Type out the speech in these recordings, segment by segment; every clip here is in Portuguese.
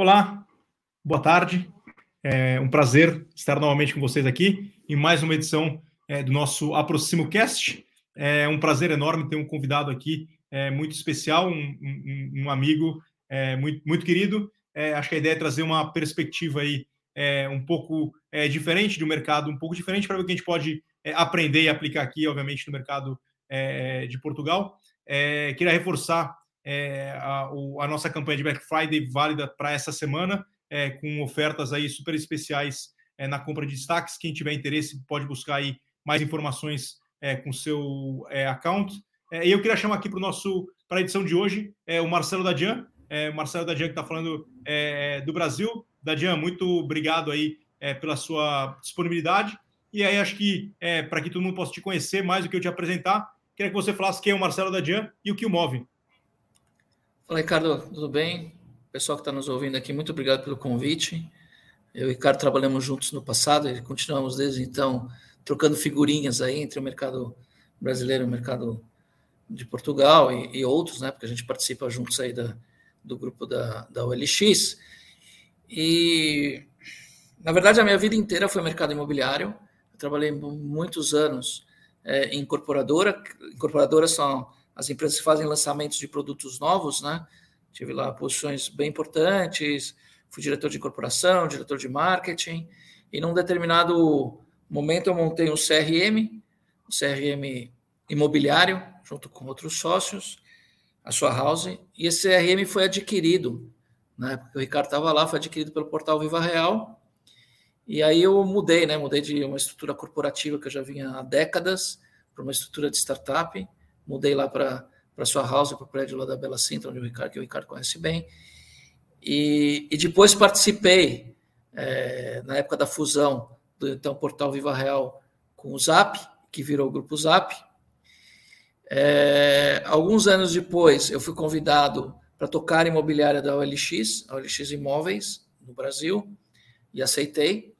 Olá, boa tarde. É um prazer estar novamente com vocês aqui em mais uma edição é, do nosso Aproximo Cast. É um prazer enorme ter um convidado aqui é, muito especial, um, um, um amigo é, muito, muito querido. É, acho que a ideia é trazer uma perspectiva aí é, um pouco é, diferente do mercado, um pouco diferente para ver o que a gente pode aprender e aplicar aqui, obviamente, no mercado de Portugal. Queria reforçar é, a, o, a, nossa campanha de Black Friday válida para essa semana, é, com ofertas aí super especiais é, na compra de destaques. Quem tiver interesse pode buscar aí mais informações é, com seu é, account. e eu queria chamar aqui para o nosso para a edição de hoje o Marcelo Dadian, é, Marcelo Dadian que está falando do Brasil. Dadian, muito obrigado aí pela sua disponibilidade. E aí acho que para que todo mundo possa te conhecer mais do que eu te apresentar, queria que você falasse quem é o Marcelo Dadian e o que o move. Fala, Ricardo, tudo bem? Pessoal que está nos ouvindo aqui, muito obrigado pelo convite. Eu e o Ricardo trabalhamos juntos no passado e continuamos desde então trocando figurinhas aí entre o mercado brasileiro e o mercado de Portugal e, e outros, né? Porque a gente participa juntos aí da, do grupo da, da OLX. E, na verdade, a minha vida inteira foi mercado imobiliário. Eu trabalhei muitos anos é, em incorporadora. Incorporadoras são as empresas que fazem lançamentos de produtos novos, né? Tive lá posições bem importantes, fui diretor de incorporação, diretor de marketing, e num determinado momento eu montei um CRM, um CRM imobiliário, junto com outros sócios, a sua house, e esse CRM foi adquirido, né? O Ricardo estava lá, foi adquirido pelo portal Viva Real, e aí eu mudei, né? Mudei de uma estrutura corporativa que eu já vinha há décadas para uma estrutura de startup, mudei lá para para sua house, para o prédio lá da Bela Cinta, onde o Ricardo, que o Ricardo conhece bem. E, e depois participei, é, na época da fusão do então portal Viva Real com o Zap, que virou o grupo Zap. É, alguns anos depois, eu fui convidado para tocar imobiliária da OLX, a OLX Imóveis, no Brasil, e aceitei.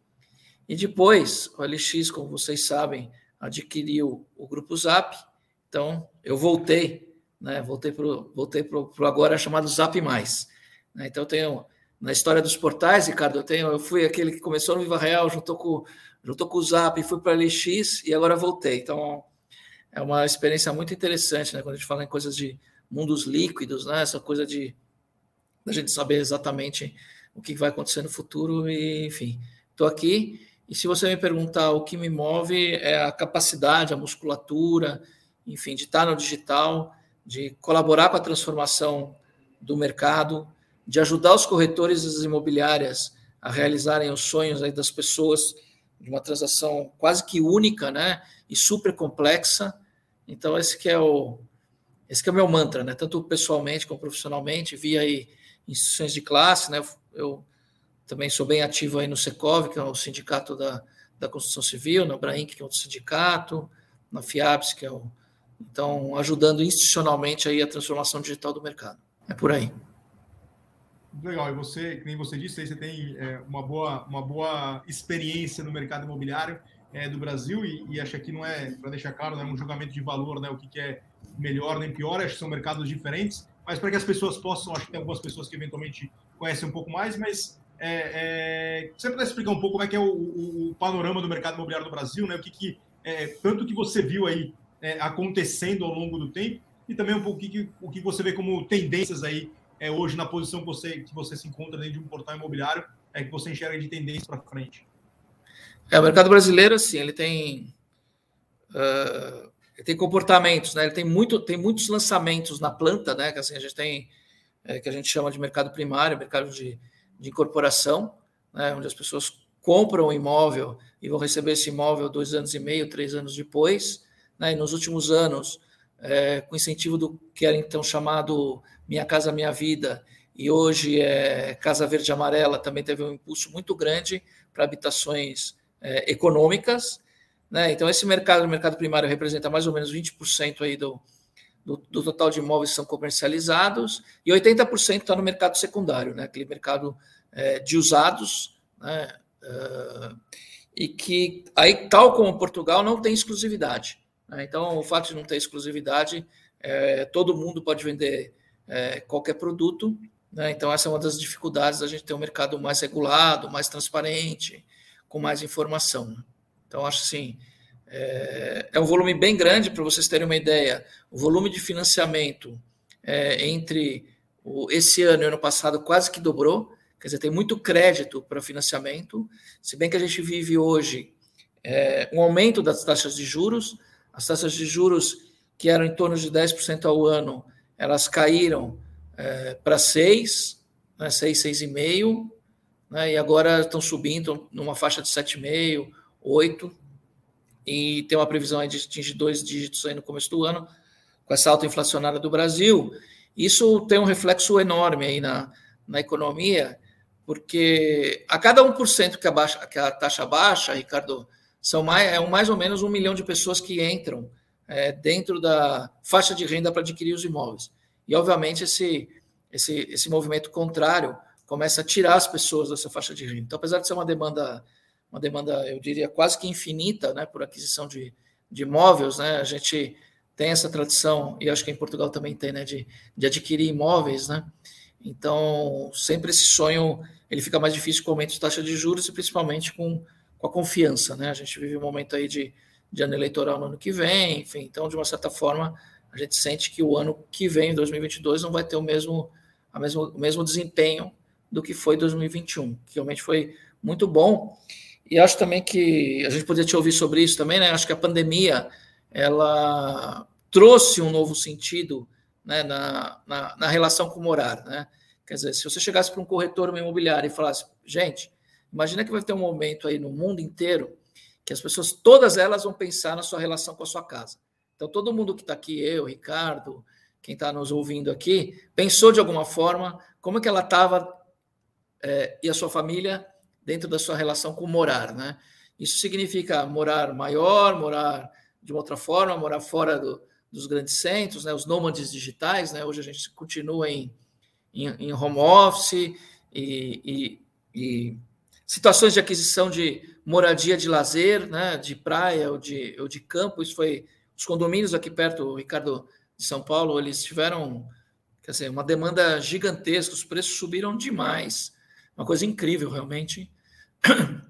E depois, a OLX, como vocês sabem, adquiriu o grupo Zap, então eu voltei né? Voltei para voltei pro, pro agora chamado Zap Mais. Né? Então, eu tenho, na história dos portais, Ricardo, eu, tenho, eu fui aquele que começou no Viva Real, juntou com, juntou com o Zap, fui para a LX e agora voltei. Então, é uma experiência muito interessante, né? Quando a gente fala em coisas de mundos líquidos, né? Essa coisa de a gente saber exatamente o que vai acontecer no futuro e, enfim, estou aqui. E se você me perguntar o que me move é a capacidade, a musculatura, enfim, de estar no digital de colaborar com a transformação do mercado, de ajudar os corretores e as imobiliárias a realizarem os sonhos das pessoas de uma transação quase que única, né, e super complexa. Então esse que é o esse que é o meu mantra, né, tanto pessoalmente como profissionalmente, via aí instituições de classe, né, eu também sou bem ativo aí no Secov, que é o sindicato da, da construção civil, na Brainc, que é outro sindicato, na FIAPS, que é o então, ajudando institucionalmente aí a transformação digital do mercado. É por aí. Legal. E você, nem você disse, você tem é, uma, boa, uma boa experiência no mercado imobiliário é, do Brasil e, e acho que não é, para deixar claro, não é um julgamento de valor, né, o que, que é melhor nem pior, acho que são mercados diferentes, mas para que as pessoas possam, acho que tem algumas pessoas que eventualmente conhecem um pouco mais, mas é, é, você pudesse explicar um pouco como é que é o, o, o panorama do mercado imobiliário do Brasil, né, o que, que é, tanto que você viu aí é, acontecendo ao longo do tempo e também um pouco o que, você vê como tendências aí é, hoje na posição que você, que você se encontra dentro de um portal imobiliário, é que você enxerga de tendência para frente. É, o mercado brasileiro, assim, ele tem, uh, ele tem comportamentos, né? Ele tem, muito, tem muitos lançamentos na planta, né? Que assim, a gente tem, é, que a gente chama de mercado primário, mercado de, de incorporação, né? Onde as pessoas compram um imóvel e vão receber esse imóvel dois anos e meio, três anos depois né, nos últimos anos, é, com incentivo do que era então chamado Minha Casa Minha Vida, e hoje é Casa Verde Amarela, também teve um impulso muito grande para habitações é, econômicas. Né? Então, esse mercado, o mercado primário, representa mais ou menos 20% aí do, do, do, total de imóveis que são comercializados, e 80% está no mercado secundário, né? aquele mercado é, de usados, né? Uh, e que aí, tal como Portugal, não tem exclusividade. Né? Então, o fato de não ter exclusividade, é, todo mundo pode vender é, qualquer produto, Né? Então, essa é uma das dificuldades da gente ter um mercado mais regulado, mais transparente, com mais informação. Então, acho assim, é, é um volume bem grande, para vocês terem uma ideia. O volume de financiamento é, entre o, esse ano e ano passado quase que dobrou, quer dizer, tem muito crédito para financiamento, se bem que a gente vive hoje é, um aumento das taxas de juros, as taxas de juros que eram em torno de 10% ao ano, elas caíram é, para 6, né, 6, 6,5%, né, e agora estão subindo numa faixa de 7,5%, 8%, e tem uma previsão de atingir dois dígitos aí no começo do ano, com essa alta inflacionária do Brasil. Isso tem um reflexo enorme aí na, na economia, porque a cada 1% que a, baixa, que a taxa baixa, Ricardo, são mais, é mais ou menos um milhão de pessoas que entram é, dentro da faixa de renda para adquirir os imóveis. E, obviamente, esse, esse, esse movimento contrário começa a tirar as pessoas dessa faixa de renda. Então, apesar de ser uma demanda, uma demanda, eu diria, quase que infinita né, por aquisição de, de imóveis, né, a gente tem essa tradição, e acho que em Portugal também tem, né, de, de adquirir imóveis, né? Então, sempre esse sonho ele fica mais difícil com o aumento de taxa de juros e principalmente com com a confiança, né? A gente vive um momento aí de, de ano eleitoral no ano que vem, enfim, então, de uma certa forma, a gente sente que o ano que vem, 2022, não vai ter o mesmo, a mesmo, o mesmo desempenho do que foi 2021, que realmente foi muito bom. E acho também que a gente poderia te ouvir sobre isso também, né? Acho que a pandemia ela trouxe um novo sentido né, na, na, na relação com o morar, né? Quer dizer, se você chegasse para um corretor imobiliário e falasse, gente, Imagina que vai ter um momento aí no mundo inteiro que as pessoas, todas elas, vão pensar na sua relação com a sua casa. Então, todo mundo que está aqui, eu, Ricardo, quem está nos ouvindo aqui, pensou de alguma forma como é que ela estava é, e a sua família dentro da sua relação com morar, né? Isso significa morar maior, morar de uma outra forma, morar fora do, dos grandes centros, né? Os nômades digitais, né? Hoje a gente continua em, em, em home office e, e, e situações de aquisição de moradia de lazer, né, de praia ou de, ou de campo, isso foi os condomínios aqui perto, Ricardo, de São Paulo, eles tiveram quer dizer, uma demanda gigantesca, os preços subiram demais, uma coisa incrível realmente.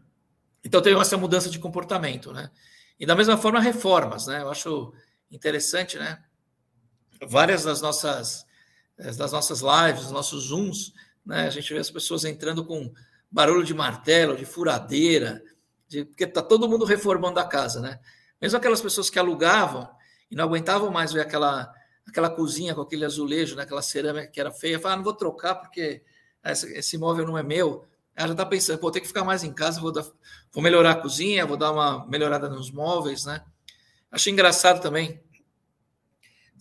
Então teve essa mudança de comportamento, né? E da mesma forma reformas, né? Eu acho interessante, né? Várias das nossas das nossas lives, dos nossos zooms, né? A gente vê as pessoas entrando com barulho de martelo, de furadeira, de, porque está todo mundo reformando a casa, né? Mesmo aquelas pessoas que alugavam e não aguentavam mais ver aquela, aquela cozinha com aquele azulejo, né? aquela cerâmica que era feia, falavam, ah, não vou trocar porque esse, esse imóvel não é meu. Ela já está pensando, pô, tem que ficar mais em casa, vou, dar, vou melhorar a cozinha, vou dar uma melhorada nos móveis, né? Acho engraçado também.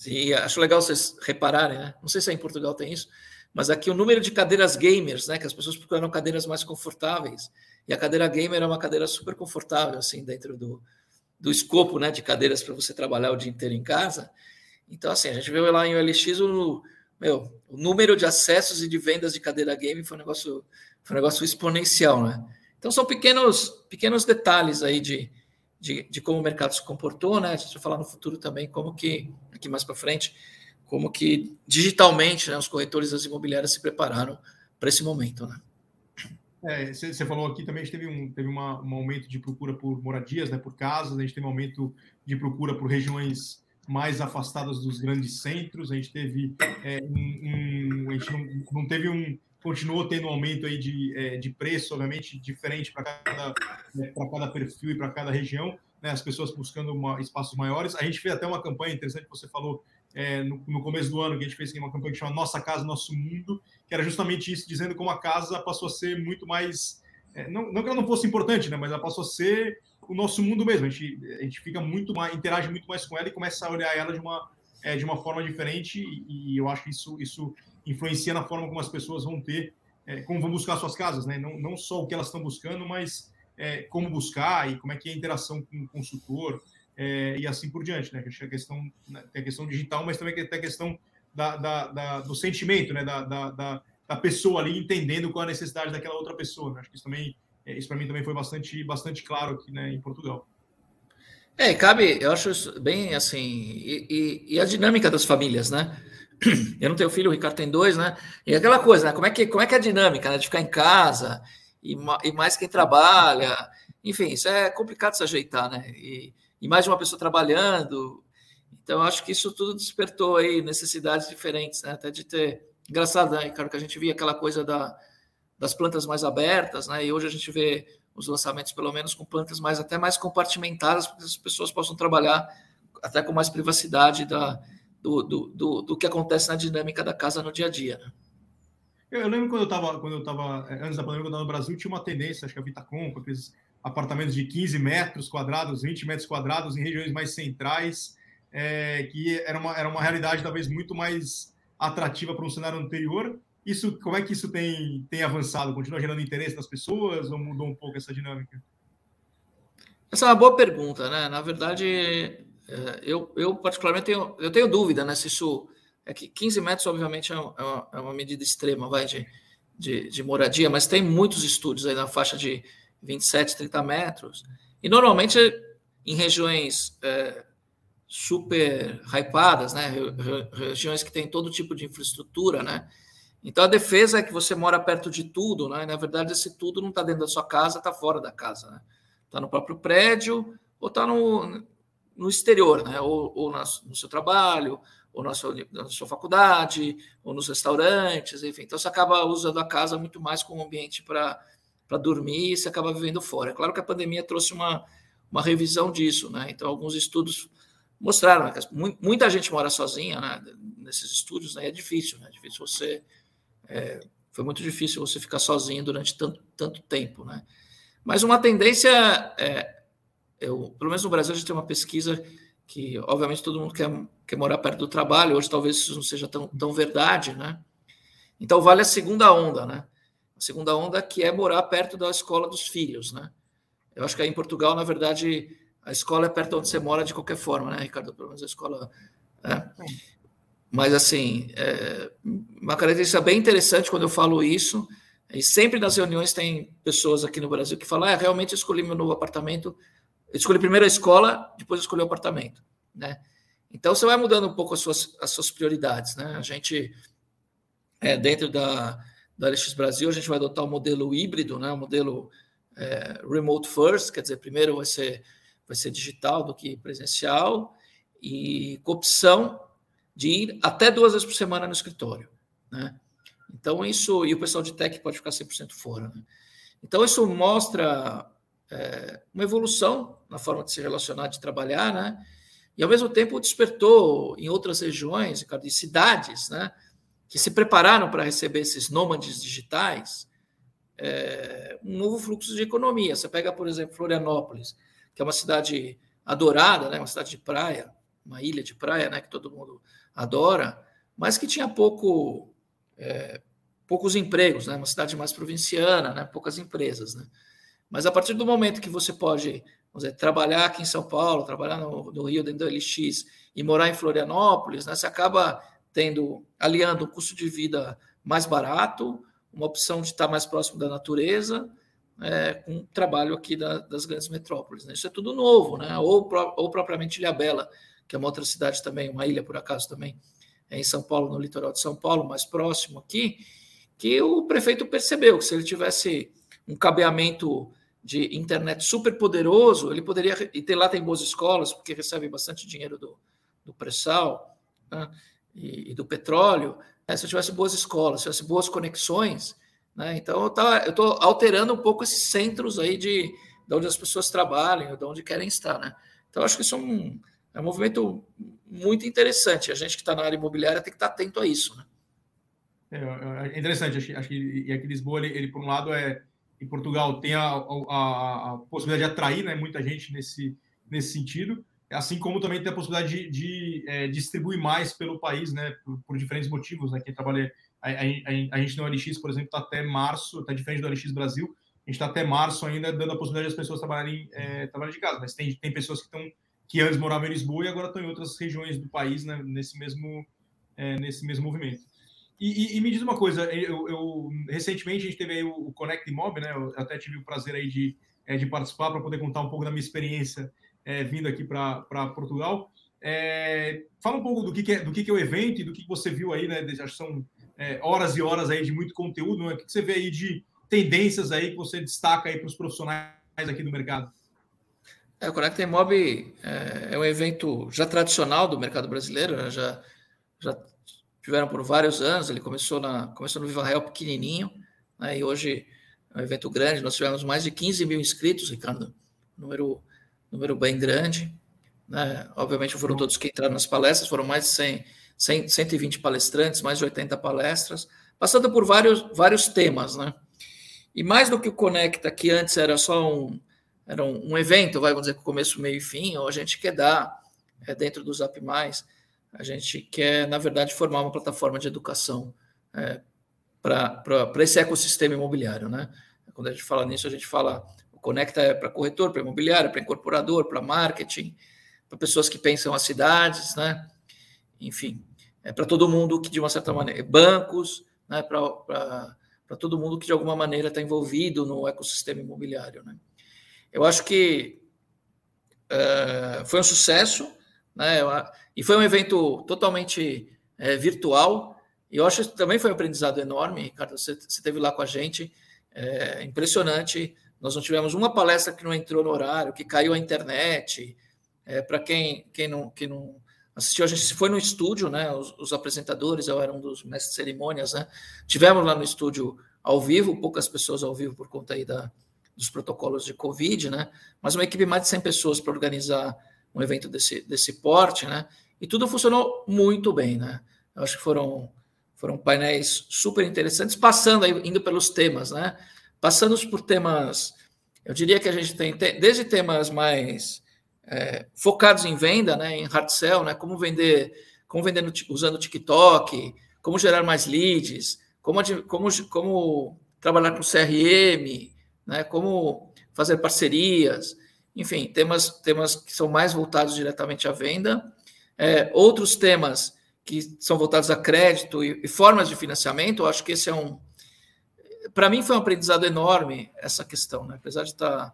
E acho legal vocês repararem, né? Não sei se é em Portugal tem isso, mas aqui o número de cadeiras gamers, né, que as pessoas procuram cadeiras mais confortáveis, e a cadeira gamer é uma cadeira super confortável, assim, dentro do, do escopo, né, de cadeiras para você trabalhar o dia inteiro em casa. Então, assim, a gente viu lá em OLX o, meu, o número de acessos e de vendas de cadeira game foi um negócio, foi um negócio exponencial, né? Então, são pequenos, pequenos detalhes aí de, de, de como o mercado se comportou, né? A gente vai falar no futuro também como que, aqui mais para frente, como que digitalmente né, os corretores das imobiliárias se prepararam para esse momento. Né? Você é, falou aqui também, a gente teve, um, teve uma, um aumento de procura por moradias, né, por casas, a gente teve um aumento de procura por regiões mais afastadas dos grandes centros, a gente teve é, um, um, a gente não, não, teve um continuou tendo um aumento aí de, é, de preço, obviamente diferente para cada né, cada perfil e para cada região, né, as pessoas buscando uma, espaços maiores. A gente fez até uma campanha interessante você falou é, no, no, começo do ano, que a gente fez uma campanha que chama Nossa Casa, Nosso Mundo, que era justamente isso, dizendo como a casa passou a ser muito mais. É, não, não que ela não fosse importante, né, mas ela passou a ser o nosso mundo mesmo. A gente, a gente fica muito mais, interage muito mais com ela e começa a olhar ela de uma, é, de uma forma diferente, e, e, eu acho que isso, isso influencia na forma como as pessoas vão ter, é, como vão buscar suas casas, né? Não, não só o que elas estão buscando, mas é, como buscar e como é que é a interação com o consultor é, e assim por diante, né? A questão, né, tem a questão digital, mas também tem a questão da, da, da do sentimento, né? Da, da, da, pessoa ali entendendo qual é a necessidade daquela outra pessoa. Né? Acho que isso também, é, isso para mim também foi bastante, bastante claro aqui, né? Em Portugal. É, cabe, eu acho isso bem assim, e, e, e, a dinâmica das famílias, né? Eu não tenho filho, o Ricardo tem dois, né? E aquela coisa, né? Como é que, como é, que é a dinâmica, né? De ficar em casa e, e mais quem trabalha. Enfim, isso é complicado se ajeitar, né? E, e mais de uma pessoa trabalhando. Então, acho que isso tudo despertou aí necessidades diferentes, né? Até de ter. Engraçado, né, Ricardo, que a gente via aquela coisa da, das plantas mais abertas, né? E hoje a gente vê os lançamentos, pelo menos, com plantas mais até mais compartimentadas, para que as pessoas possam trabalhar até com mais privacidade da, do, do, do, do que acontece na dinâmica da casa no dia a dia. Né? Eu, lembro quando eu estava, quando eu eh, antes da pandemia, quando eu estava no Brasil, tinha uma tendência, acho que a Vitacom, com aqueles apartamentos de 15 metros quadrados, 20 metros quadrados em regiões mais centrais, é, que era uma, era uma realidade talvez muito mais atrativa para um cenário anterior. Isso, como é que isso tem, tem avançado? Continua gerando interesse das pessoas ou mudou um pouco essa dinâmica? Essa é uma boa pergunta, né? Na verdade, é, eu, eu particularmente tenho, eu tenho dúvida, né? Se isso é que 15 metros, obviamente, é, é uma, é uma medida extrema, vai de, de, de, moradia, mas tem muitos estúdios aí na faixa de 27, 30 metros. E normalmente em regiões é, super hypadas, né? Regiões que têm todo tipo de infraestrutura, né? Então a defesa é que você mora perto de tudo, né? E, na verdade, esse tudo não está dentro da sua casa, está fora da casa, né? Está no próprio prédio ou está no, no exterior, né? ou, ou no seu trabalho, ou na sua, na sua faculdade, ou nos restaurantes, enfim. Então, você acaba usando a casa muito mais como ambiente para dormir e você acaba vivendo fora. É claro que a pandemia trouxe uma, uma revisão disso, né? Então, alguns estudos mostraram né, que muita gente mora sozinha né, nesses estudos, né? É difícil, né? É difícil você. É, foi muito difícil você ficar sozinho durante tanto, tanto tempo, né? Mas uma tendência é, eu, pelo menos no Brasil, a gente tem uma pesquisa que, obviamente, todo mundo quer, quer morar perto do trabalho. Hoje, talvez isso não seja tão, tão verdade, né? Então, vale a segunda onda, né? A segunda onda que é morar perto da escola dos filhos, né? Eu acho que aí em Portugal, na verdade, a escola é perto onde você mora de qualquer forma, né, Ricardo? Pelo menos a escola. É. Mas, assim, é uma característica bem interessante quando eu falo isso. E sempre nas reuniões tem pessoas aqui no Brasil que falam: ah, realmente eu escolhi meu novo apartamento eu escolhi primeiro a escola, depois eu escolhi o apartamento, né? Então você vai mudando um pouco as suas, as suas prioridades, né? A gente, é, dentro da, da LX Brasil, a gente vai adotar o um modelo híbrido, né? O modelo é, remote first, quer dizer, primeiro vai ser, vai ser digital do que presencial e com opção de ir até duas vezes por semana no escritório, né? Então isso, e o pessoal de tech pode ficar 100% fora, né? Então isso mostra é, uma evolução na forma de se relacionar, de trabalhar, né? E ao mesmo tempo despertou em outras regiões, de cidades, né? Que se prepararam para receber esses nômades digitais, é, um novo fluxo de economia. Você pega, por exemplo, Florianópolis, que é uma cidade adorada, né? Uma cidade de praia, uma ilha de praia, né? Que todo mundo adora, mas que tinha pouco, é, poucos empregos, né? Uma cidade mais provinciana, né? Poucas empresas, né? Mas a partir do momento que você pode dizer, trabalhar aqui em São Paulo, trabalhar no, no Rio dentro do LX e morar em Florianópolis, né, você acaba tendo, aliando um custo de vida mais barato, uma opção de estar mais próximo da natureza, é, com um trabalho aqui da, das grandes metrópoles. Né? Isso é tudo novo, né? ou, ou propriamente Ilhabela, que é uma outra cidade também, uma ilha por acaso também, é em São Paulo, no litoral de São Paulo, mais próximo aqui, que o prefeito percebeu que se ele tivesse um cabeamento de internet super poderoso, ele poderia. E ter, lá tem boas escolas, porque recebe bastante dinheiro do, do pré-sal né, e, e, do petróleo. Né, se eu tivesse boas escolas, se tivesse boas conexões. Né, então, eu estou alterando um pouco esses centros aí de, de onde as pessoas trabalham, de onde querem estar. Né? Então, acho que isso é um, é um movimento muito interessante. A gente que está na área imobiliária tem que estar atento a isso. Né? É, é interessante. Acho, acho que e aqui Lisboa, ele, ele, por um lado, é em Portugal tem a, a, a, possibilidade de atrair né, muita gente nesse, nesse sentido, assim como também tem a possibilidade de, de é, distribuir mais pelo país, né, por, por diferentes motivos. Né, quem trabalha, a, a, a gente no LX, por exemplo, está até março, está diferente do LX Brasil, a gente está até março ainda dando a possibilidade das pessoas trabalharem, é, de casa, mas tem, tem pessoas que estão que antes moravam em Lisboa e agora estão em outras regiões do país né, nesse, mesmo, é, nesse mesmo movimento. E, e, e, me diz uma coisa, eu, eu, recentemente a gente teve aí o Connect Mob, né? Eu até tive o prazer aí de, é, de participar para poder contar um pouco da minha experiência é, vindo aqui para Portugal. É, fala um pouco do que, que é, do que, que é o evento e do que você viu aí, né? Já são é, horas e horas aí de muito conteúdo, né? O que você vê aí de tendências aí que você destaca aí para os profissionais aqui do mercado? É, o Conecta Mob é, é, um evento já tradicional do mercado brasileiro, né? já, já tiveram por vários anos. Ele começou, na, começou no Viva Real pequenininho, né? e hoje é um evento grande. Nós tivemos mais de 15 mil inscritos, Ricardo, número, número bem grande. Né? Obviamente foram todos que entraram nas palestras, foram mais de 100, 100, 120 palestrantes, mais de 80 palestras, passando por vários, vários temas. Né? E mais do que o Conecta, que antes era só um, era um, um evento, vai, vamos dizer, com começo, meio e fim, ou a gente quer dar, é, dentro do Zap Mais, a gente quer, na verdade, formar uma plataforma de educação é, para esse ecossistema imobiliário. Né? Quando a gente fala nisso, a gente fala, Conecta para corretor, para imobiliário, para incorporador, para marketing, para pessoas que pensam as cidades, né? enfim, é para todo mundo que, de uma certa maneira, bancos, né? para todo mundo que, de alguma maneira, está envolvido no ecossistema imobiliário. Né? Eu acho que uh, foi um sucesso, né? E foi um evento totalmente é, virtual. E eu acho que também foi um aprendizado enorme, Ricardo. Você, você esteve lá com a gente, é impressionante. Nós não tivemos uma palestra que não entrou no horário, que caiu a internet. É, Para quem, quem, não, quem não assistiu, a gente foi no estúdio, né? Os, os apresentadores, eu era um dos mestres de cerimônias, né? Tivemos lá no estúdio ao vivo, poucas pessoas ao vivo por conta aí da, dos protocolos de Covid, né? Mas uma equipe de mais de 100 pessoas para organizar um evento desse, desse porte, né? E tudo funcionou muito bem, né? Eu acho que foram, foram painéis super interessantes, passando aí, indo pelos temas, né? Passando por temas, eu diria que a gente tem, desde temas mais é, focados em venda, né? Em hard sell, né? Como vender, como vender no, usando o TikTok, como gerar mais leads, como, como, como trabalhar com CRM, né? como fazer parcerias, enfim, temas, temas que são mais voltados diretamente à venda, é, outros temas que são voltados a crédito e, e formas de financiamento, eu acho que esse é um. Para mim, foi um aprendizado enorme essa questão, né? apesar de estar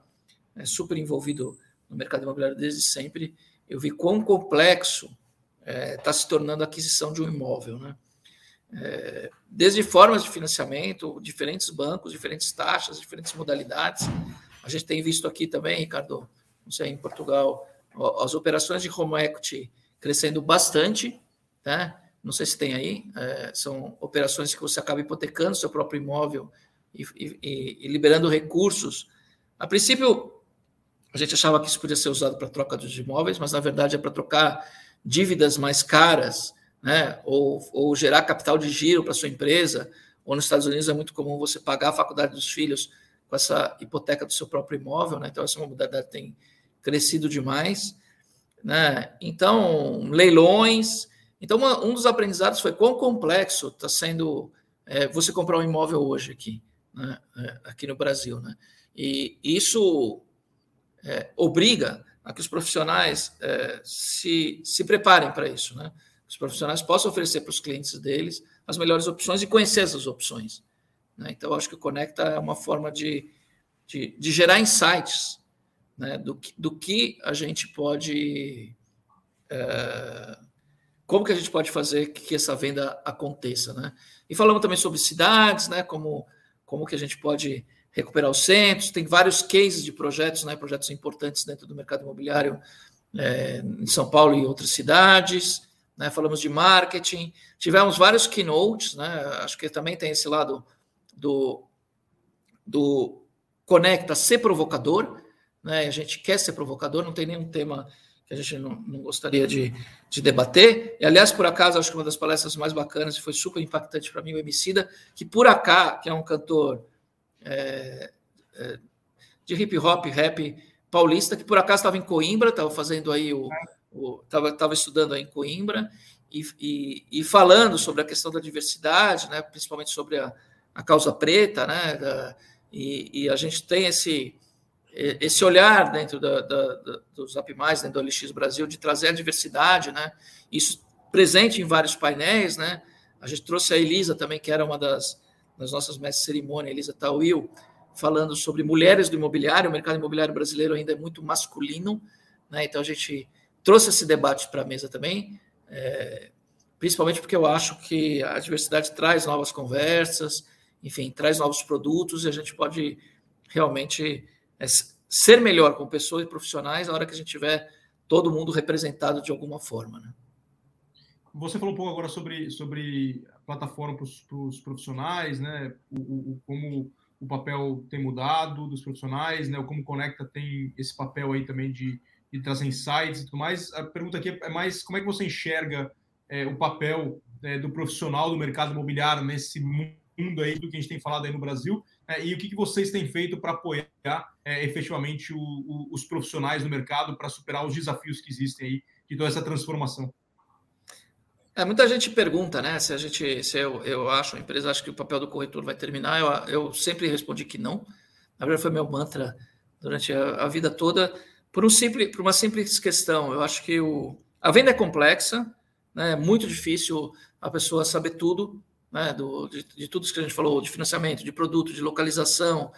é, super envolvido no mercado imobiliário desde sempre, eu vi quão complexo está é, tá se tornando a aquisição de um imóvel. Né? é, desde formas de financiamento, diferentes bancos, diferentes taxas, diferentes modalidades. A gente tem visto aqui também, Ricardo, não sei, em Portugal, as operações de home equity crescendo bastante, né? Não sei se tem aí, é, são operações que você acaba hipotecando seu próprio imóvel e, e, e liberando recursos. A princípio, a gente achava que isso podia ser usado para troca dos imóveis, mas na verdade é para trocar dívidas mais caras né? ou, ou gerar capital de giro para sua empresa, ou nos Estados Unidos é muito comum você pagar a faculdade dos filhos com essa hipoteca do seu próprio imóvel, né? então essa modalidade tem crescido demais. Né? Então, leilões. Então, uma, um dos aprendizados foi quão complexo está sendo é, você comprar um imóvel hoje aqui, né? é, aqui no Brasil. Né? E isso é, obriga a que os profissionais é, se, se preparem para isso. Né? os profissionais possam oferecer para os clientes deles as melhores opções e conhecer essas opções. Né? Então, acho que o Conecta é uma forma de, de, de gerar insights né? do, que, do que a gente pode. É, como que a gente pode fazer que essa venda aconteça, né? E falamos também sobre cidades, né? Como, como que a gente pode recuperar os centros. Tem vários cases de projetos, né? Projetos importantes dentro do mercado imobiliário é, em São Paulo e outras cidades né? falamos de marketing, tivemos vários keynotes, né? acho que também tem esse lado do, do conecta ser provocador, né? a gente quer ser provocador, não tem nenhum tema que a gente não, não gostaria de, de, debater. E, aliás, por acaso, acho que uma das palestras mais bacanas e foi super impactante para mim, o Emicida, que por acaso, que é um cantor é, é, de hip hop, rap paulista, que por acaso estava em Coimbra, estava fazendo aí o, estava estudando aí em Coimbra e, e, e, falando sobre a questão da diversidade, né, principalmente sobre a, a causa preta, né, da, e, e, a gente tem esse, esse olhar dentro da, da, da, do Zap Mais, dentro do LX Brasil, de trazer a diversidade, né, isso presente em vários painéis, né, a gente trouxe a Elisa também, que era uma das, das nossas mestres de cerimônia, Elisa Tawil, falando sobre mulheres do imobiliário, o mercado imobiliário brasileiro ainda é muito masculino, né, então a gente trouxe esse debate para a mesa também, é, principalmente porque eu acho que a diversidade traz novas conversas, enfim, traz novos produtos e a gente pode realmente é, ser melhor com pessoas e profissionais na hora que a gente tiver todo mundo representado de alguma forma. Né? Você falou um pouco agora sobre, sobre a plataforma para os profissionais, né? O, o, como o papel tem mudado dos profissionais, né? O como Conecta tem esse papel aí também de, de trazer insights e tudo mais. A pergunta aqui é mais como é que você enxerga é, o papel é, do profissional do mercado imobiliário nesse mundo aí do que a gente tem falado aí no Brasil é, e o que, que vocês têm feito para apoiar é, efetivamente o, o, os profissionais no mercado para superar os desafios que existem aí de toda essa transformação? É, muita gente pergunta, né? Se a gente, se eu, eu acho, a empresa acha que o papel do corretor vai terminar. Eu, eu sempre respondi que não. Na verdade, foi meu mantra durante a, a vida toda, por, um simples, por uma simples questão. Eu acho que o, a venda é complexa, né? é muito difícil a pessoa saber tudo, né? Do, de, de tudo isso que a gente falou, de financiamento, de produto, de localização,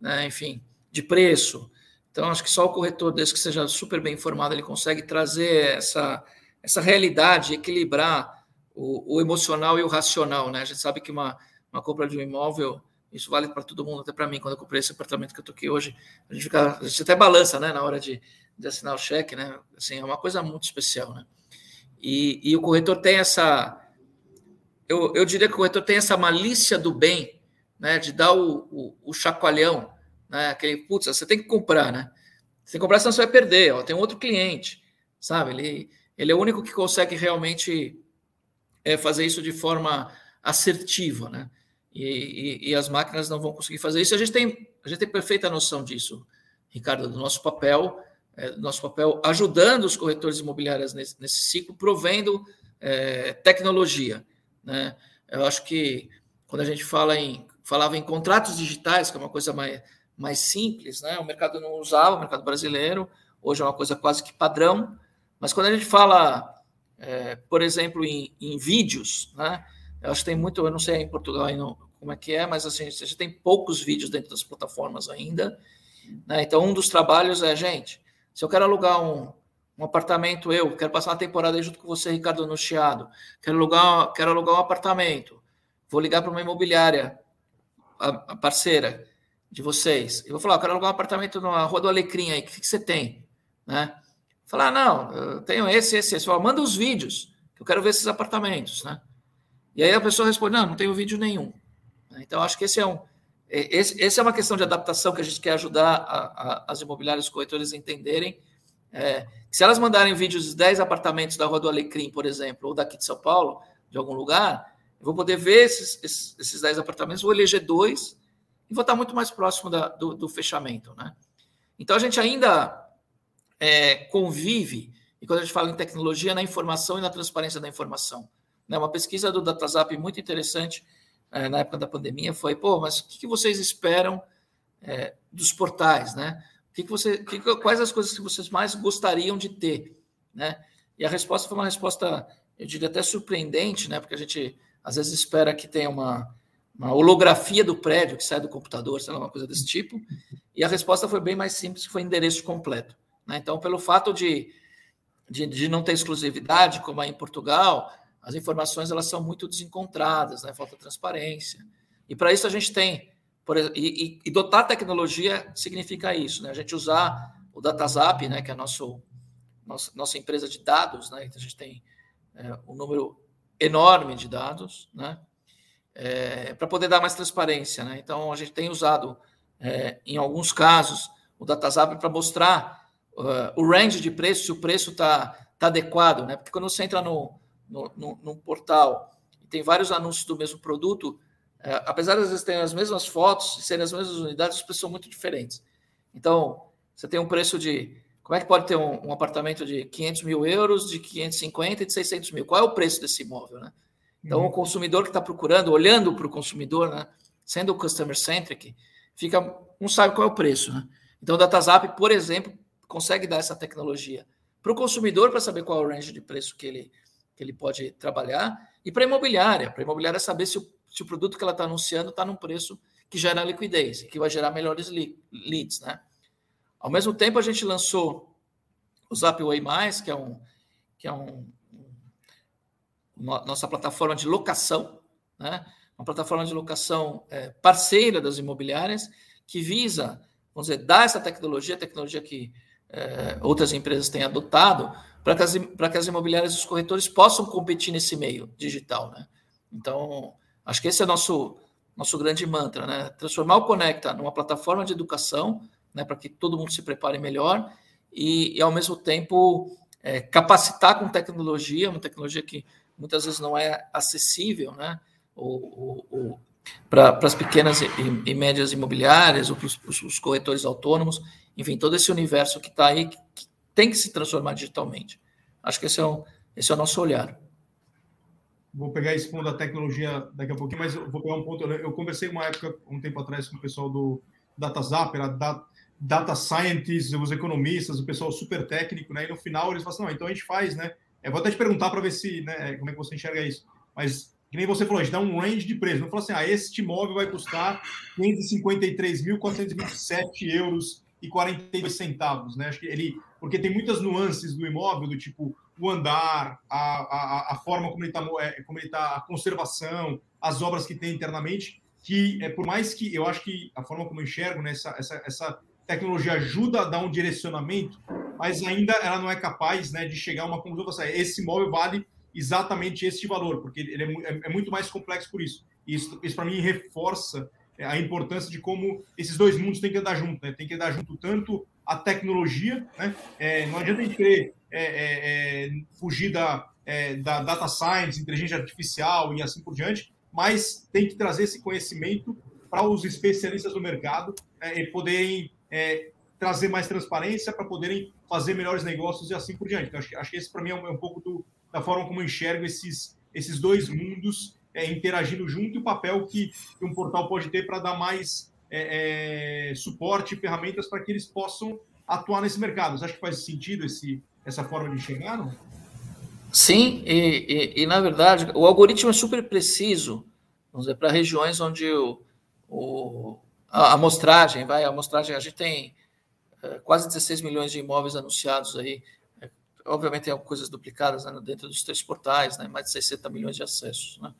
né? enfim, de preço. Então, acho que só o corretor, desde que seja super bem informado, ele consegue trazer essa essa realidade, equilibrar o, o, emocional e o racional, né? A gente sabe que uma, uma compra de um imóvel, isso vale para todo mundo, até para mim, quando eu comprei esse apartamento que eu tô aqui hoje, a gente, fica, a gente até balança, né, na hora de, de assinar o cheque, né? Assim, é uma coisa muito especial, né? E, e o corretor tem essa, eu, eu diria que o corretor tem essa malícia do bem, né, de dar o, o, o chacoalhão, né, aquele, putz, você tem que comprar, né? Você tem que comprar, senão você vai perder, ó, tem um outro cliente, sabe? Ele ele é o único que consegue realmente é, fazer isso de forma assertiva, né? E, e, e, as máquinas não vão conseguir fazer isso. A gente tem, a gente tem perfeita noção disso, Ricardo, do nosso papel, é, do nosso papel ajudando os corretores imobiliários nesse, nesse ciclo, provendo é, tecnologia, né? Eu acho que quando a gente fala em falava em contratos digitais, que é uma coisa mais, mais simples, né? O mercado não usava, o mercado brasileiro, hoje é uma coisa quase que padrão. Mas quando a gente fala, é, por exemplo, em, em, vídeos, né? Eu acho que tem muito, eu não sei em Portugal como é que é, mas assim, gente tem poucos vídeos dentro das plataformas ainda. Né? Então, um dos trabalhos é, gente, se eu quero alugar um, um apartamento, eu quero passar uma temporada junto com você, Ricardo Anunciado, quero alugar, quero alugar um apartamento, vou ligar para uma imobiliária, a, a, parceira de vocês, e vou falar, eu quero alugar um apartamento na Rua do Alecrim aí, o que, que você tem? Né? Falar, não, eu tenho esse, esse, esse. Falo, manda os vídeos, que eu quero ver esses apartamentos, né? E aí a pessoa responde, não, não tenho vídeo nenhum. Então, acho que esse é um. É, esse, esse é uma questão de adaptação que a gente quer ajudar a, a, as imobiliárias corretores a entenderem. É, se elas mandarem vídeos de 10 apartamentos da Rua do Alecrim, por exemplo, ou daqui de São Paulo, de algum lugar, eu vou poder ver esses, esses, esses 10 apartamentos, vou eleger dois e vou estar muito mais próximo da, do, do fechamento. Né? Então, a gente ainda é, convive, e quando a gente fala em tecnologia, na informação e na transparência da informação. Né? Uma pesquisa do DataZap muito interessante é, na época da pandemia foi, pô, mas o que vocês esperam é, dos portais, né? Que, que você, que, quais as coisas que vocês mais gostariam de ter, né? E a resposta foi uma resposta, eu diria até surpreendente, né? Porque a gente às vezes espera que tenha uma, uma holografia do prédio que sai do computador, sei lá, uma coisa desse tipo. E a resposta foi bem mais simples, foi endereço completo. Né? Então, pelo fato de, de, de, não ter exclusividade, como é em Portugal, as informações elas são muito desencontradas, né? falta transparência. E para isso a gente tem. Por, e, e, dotar tecnologia significa isso, né? A gente usar o DataZap, né, que é a nosso, nossa, nossa empresa de dados, né? Então a gente tem é, um número enorme de dados, né? É, para poder dar mais transparência, né? Então a gente tem usado, é, em alguns casos, o DataZap para mostrar uh, o range de preço, se o preço está tá adequado, né? Porque quando você entra no, no, no, no portal e tem vários anúncios do mesmo produto, uh, apesar de às vezes terem as mesmas fotos e serem as mesmas unidades, os preços são muito diferentes. Então, você tem um preço de. Como é que pode ter um, um apartamento de 500 mil euros, de 550 e de 600 mil? Qual é o preço desse imóvel, né? Então, uhum. o consumidor que está procurando, olhando para o consumidor, né? Sendo o customer centric, fica, não sabe qual é o preço, né? Então, o DataZap, por exemplo, consegue dar essa tecnologia para o consumidor para saber qual é o range de preço que ele, que ele pode trabalhar e para a imobiliária, para a imobiliária saber se o, se o produto que ela está anunciando está num preço que gera liquidez, que vai gerar melhores leads, né? Ao mesmo tempo, a gente lançou o Zapway que é um que é um, nossa plataforma de locação, né? uma plataforma de locação é, parceira das imobiliárias, que visa, vamos dizer, dar essa tecnologia, tecnologia que é, outras empresas têm adotado, para que, as, que as imobiliárias e os corretores possam competir nesse meio digital. Né? Então, acho que esse é o nosso, nosso grande mantra, né? transformar o Conecta numa plataforma de educação, né, para que todo mundo se prepare melhor e, e ao mesmo tempo, é, capacitar com tecnologia, uma tecnologia que muitas vezes não é acessível, né? para as pequenas e, e, médias imobiliárias, ou para os corretores autônomos, enfim, todo esse universo que está aí, que tem que se transformar digitalmente. Acho que esse é o, esse é o nosso olhar. Vou pegar esse ponto da tecnologia daqui a pouquinho, mas eu vou pegar um ponto. Eu conversei uma época, um tempo atrás, com o pessoal do DataZap, era da, data scientists, os economistas, o pessoal super técnico, né? E no final eles falam assim, não, então a gente faz, né? Eu vou até te perguntar para ver se, né, como é que você enxerga isso. Mas, que nem você falou, a gente dá um range de preço. Não falou assim, ah, este imóvel vai custar 553.427 euros e 42 centavos, né? Acho que ele, porque tem muitas nuances do imóvel, do tipo o andar, a, a, a forma como ele está, é, tá, a conservação, as obras que tem internamente, que é por mais que eu acho que a forma como eu enxergo, né, essa, essa, tecnologia ajuda a dar um direcionamento, mas ainda ela não é capaz né, de chegar a uma conclusão, assim, esse imóvel vale exatamente este valor, porque ele é, é, é muito mais complexo por isso. Isso, isso para mim, reforça é, a importância de como esses dois mundos têm que andar junto, né? Tem que andar junto tanto a tecnologia, né? É, não adianta a gente querer é, é, fugir da, da data science, inteligência artificial e assim por diante, mas tem que trazer esse conhecimento para os especialistas do mercado e poderem é, trazer mais transparência para poderem fazer melhores negócios e assim por diante. Então, acho, acho que esse, para mim, é um, é pouco do, da forma como eu enxergo esses, esses dois mundos é, interagindo junto e o papel que, que um portal pode ter para dar mais é, é, suporte e ferramentas para que eles possam atuar nesse mercado. Você acha que faz sentido esse, essa forma de enxergar? Não? Sim, e, e, e, na verdade o algoritmo é super preciso, vamos dizer, para regiões onde o, o, a amostragem, vai, a amostragem, a gente tem é, quase 16 milhões de imóveis anunciados aí, é, obviamente tem coisas duplicadas né, dentro dos três portais, né, mais de 60 milhões de acessos, né?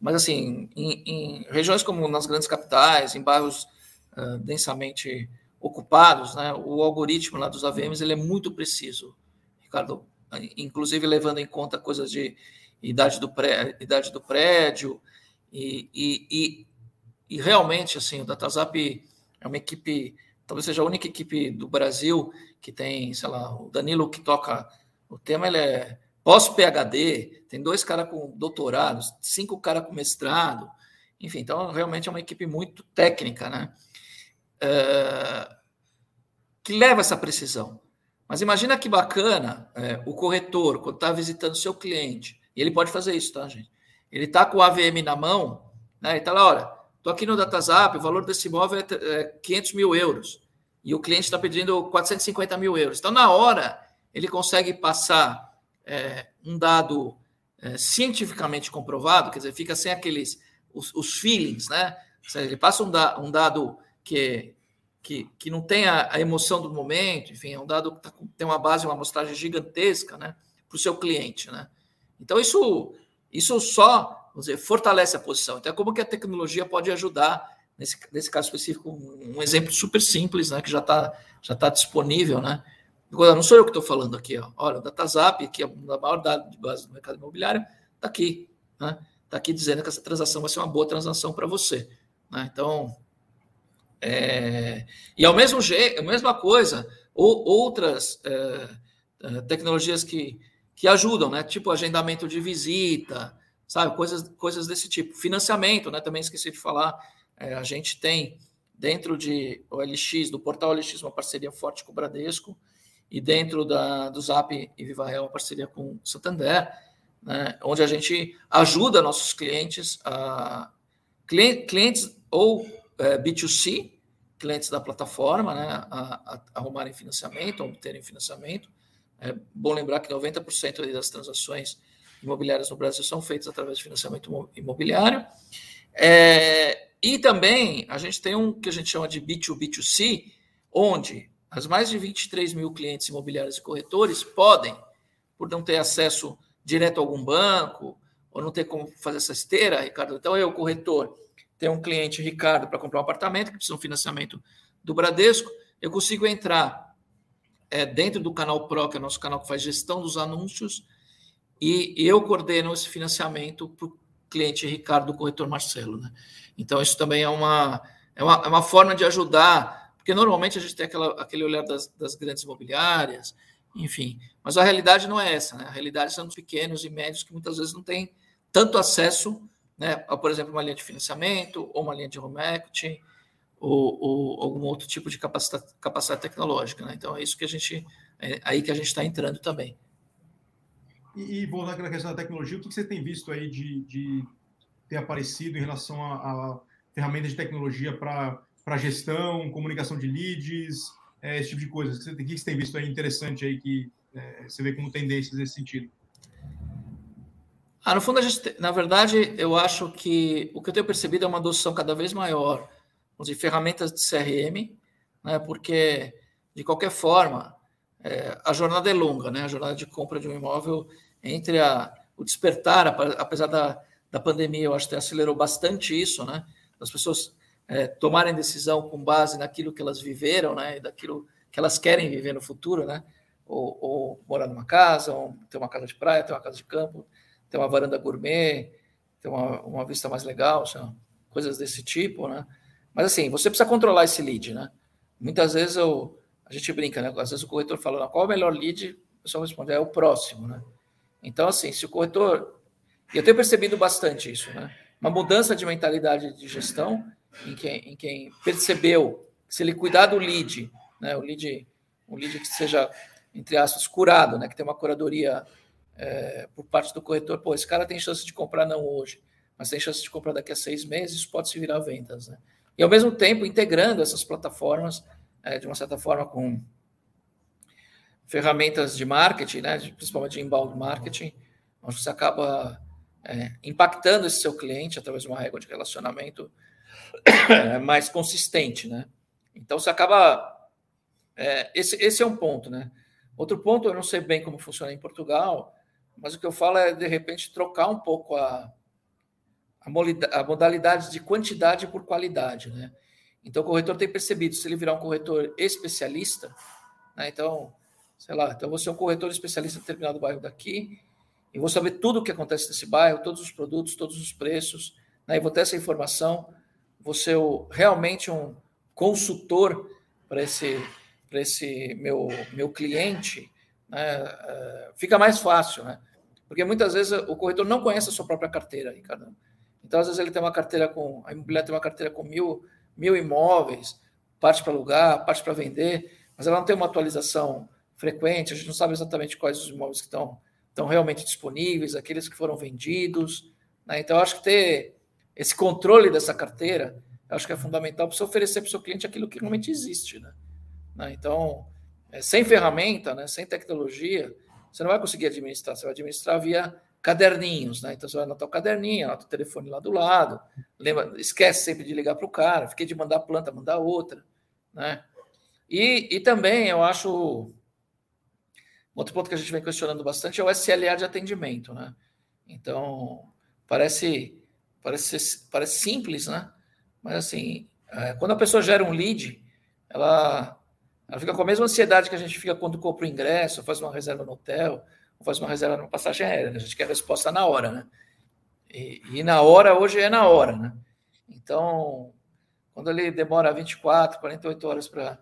Mas, assim, em, em, regiões como nas grandes capitais, em bairros uh, densamente ocupados, né, o algoritmo lá dos AVMs ele é muito preciso, Ricardo, inclusive levando em conta coisas de idade do, pré, idade do prédio, e, e, e e realmente, assim, o DataZap é uma equipe, talvez seja a única equipe do Brasil que tem, sei lá, o Danilo que toca o tema, ele é pós-PHD, tem dois caras com doutorados, cinco caras com mestrado, enfim, então realmente é uma equipe muito técnica, né? É, que leva essa precisão. Mas imagina que bacana é, o corretor, quando está visitando seu cliente, e ele pode fazer isso, tá, gente? Ele está com o AVM na mão, né? Está lá, olha, Estou aqui no DataZap, o valor desse imóvel é 500 é mil euros e o cliente está pedindo 450 mil euros. Então, na hora, ele consegue passar é, um dado é, cientificamente comprovado, quer dizer, fica sem aqueles os, os feelings, né? Ele passa um, da, um dado que, que, que não tem a, a, emoção do momento, enfim, é um dado que tá, tem uma base, uma amostragem gigantesca, né? Para o seu cliente, né? Então, isso, isso só vamos dizer, fortalece a posição. Então, é como que a tecnologia pode ajudar, nesse, nesse caso específico, um, exemplo super simples, né, que já está já tá disponível, né? Agora, não sou eu que estou falando aqui, ó. olha, o DataZap, que é a maior dado de base do mercado imobiliário, está aqui, né? Está aqui dizendo que essa transação vai ser uma boa transação para você. Né? Então, é... e ao mesmo jeito, a mesma coisa, ou outras é, é, tecnologias que, que ajudam, né? Tipo agendamento de visita, sabe? Coisas, coisas desse tipo. Financiamento, né? Também esqueci de falar. É, a gente tem dentro de OLX, do portal OLX, uma parceria forte com o Bradesco, e dentro da, do Zap e Viva Real, uma parceria com o Santander, né? onde a gente ajuda nossos clientes, a, clientes ou é, B2C, clientes da plataforma, né? a, a arrumarem financiamento, a obterem financiamento. É bom lembrar que 90% das transações imobiliárias no Brasil são feitas através de financiamento imobiliário. É, e também a gente tem um que a gente chama de B2B2C, onde as mais de 23 mil clientes imobiliários e corretores podem, por não ter acesso direto a algum banco, ou não ter como fazer essa esteira, Ricardo. Então, eu, corretor, tenho um cliente, Ricardo, para comprar um apartamento, que precisa de um financiamento do Bradesco, eu consigo entrar é, dentro do canal Pro, que é o nosso canal que faz gestão dos anúncios, e eu coordeno esse financiamento para o cliente Ricardo, do corretor Marcelo. Né? Então, isso também é uma, é uma, é uma forma de ajudar, porque normalmente a gente tem aquela, aquele olhar das, das grandes imobiliárias, enfim. Mas a realidade não é essa, né? A realidade são os pequenos e médios que muitas vezes não têm tanto acesso, né, por exemplo, uma linha de financiamento, ou uma linha de home equity, ou, ou algum outro tipo de capacidade, capacidade tecnológica. Né? Então é isso que a gente é aí que a gente está entrando também. E, e voltando àquela questão da tecnologia, o que você tem visto aí de, de ter aparecido em relação a, a ferramentas de tecnologia para gestão, comunicação de leads, é, esse tipo de coisa? O que você tem visto aí interessante aí que é, você vê como tendências nesse sentido? Ah, no fundo, a gente, na verdade, eu acho que o que eu tenho percebido é uma adoção cada vez maior de ferramentas de CRM, né, porque, de qualquer forma, é, a jornada é longa, né, a jornada de compra de um imóvel entre a, o despertar, apesar da, da pandemia, eu acho que acelerou bastante isso, né, as pessoas é, tomarem decisão com base naquilo que elas viveram, né, daquilo que elas querem viver no futuro, né, ou, ou morar numa casa, ou ter uma casa de praia, ter uma casa de campo, ter uma varanda gourmet, ter uma, uma vista mais legal, coisas desse tipo, né? Mas assim, você precisa controlar esse lead, né? Muitas vezes eu, a gente brinca, né? Às vezes o corretor fala, qual é o melhor lead? O pessoal responde, é o próximo, né? Então, assim, se o corretor. E eu tenho percebido bastante isso, né? Uma mudança de mentalidade de gestão em quem, em quem percebeu que se ele cuidar do lead, né? O lead, um lead que seja, entre aspas, curado, né? Que tem uma curadoria é, por parte do corretor, pô, esse cara tem chance de comprar não hoje, mas tem chance de comprar daqui a seis meses, isso pode se virar vendas, né? E, ao mesmo tempo, integrando essas plataformas, é, de uma certa forma, com ferramentas de marketing, né, principalmente de inbound marketing, onde você acaba é, impactando esse seu cliente através de uma régua de relacionamento é, mais consistente. Né? Então, você acaba. É, esse, esse é um ponto. Né? Outro ponto, eu não sei bem como funciona em Portugal, mas o que eu falo é, de repente, trocar um pouco a, a modalidade de quantidade por qualidade, né? Então, o corretor tem percebido, se ele virar um corretor especialista, né? então, sei lá, então você é um corretor especialista em determinado bairro daqui, e vou saber tudo o que acontece nesse bairro, todos os produtos, todos os preços, né? e vou ter essa informação, vou ser realmente um consultor para esse, esse meu, meu cliente, né? Uh, fica mais fácil, né? Porque muitas vezes o corretor não conhece a sua própria carteira, Ricardo. Então, às vezes, ele tem uma carteira com. A imobiliária tem uma carteira com mil, mil imóveis, parte para alugar, parte para vender, mas ela não tem uma atualização frequente, a gente não sabe exatamente quais os imóveis que estão, estão realmente disponíveis, aqueles que foram vendidos. Né? Então, acho que ter esse controle dessa carteira, acho que é fundamental para você oferecer para o seu cliente aquilo que realmente existe. Né? né? Então, sem ferramenta, né? sem tecnologia, você não vai conseguir administrar, você vai administrar via caderninhos, né? Então você vai anotar o caderninho, anota o telefone lá do lado, lembra, esquece sempre de ligar para o cara, fiquei de mandar planta, mandar outra, né? E, e também eu acho outro ponto que a gente vem questionando bastante é o SLA de atendimento, né? Então parece parece parece simples, né? Mas assim, é, quando a pessoa gera um lead, ela ela fica com a mesma ansiedade que a gente fica quando compra o ingresso, faz uma reserva no hotel, faz uma reserva numa passagem aérea, né? a gente quer a resposta na hora, né? E, e, na hora, hoje é na hora, né? Então, quando ele demora 24, 48 horas para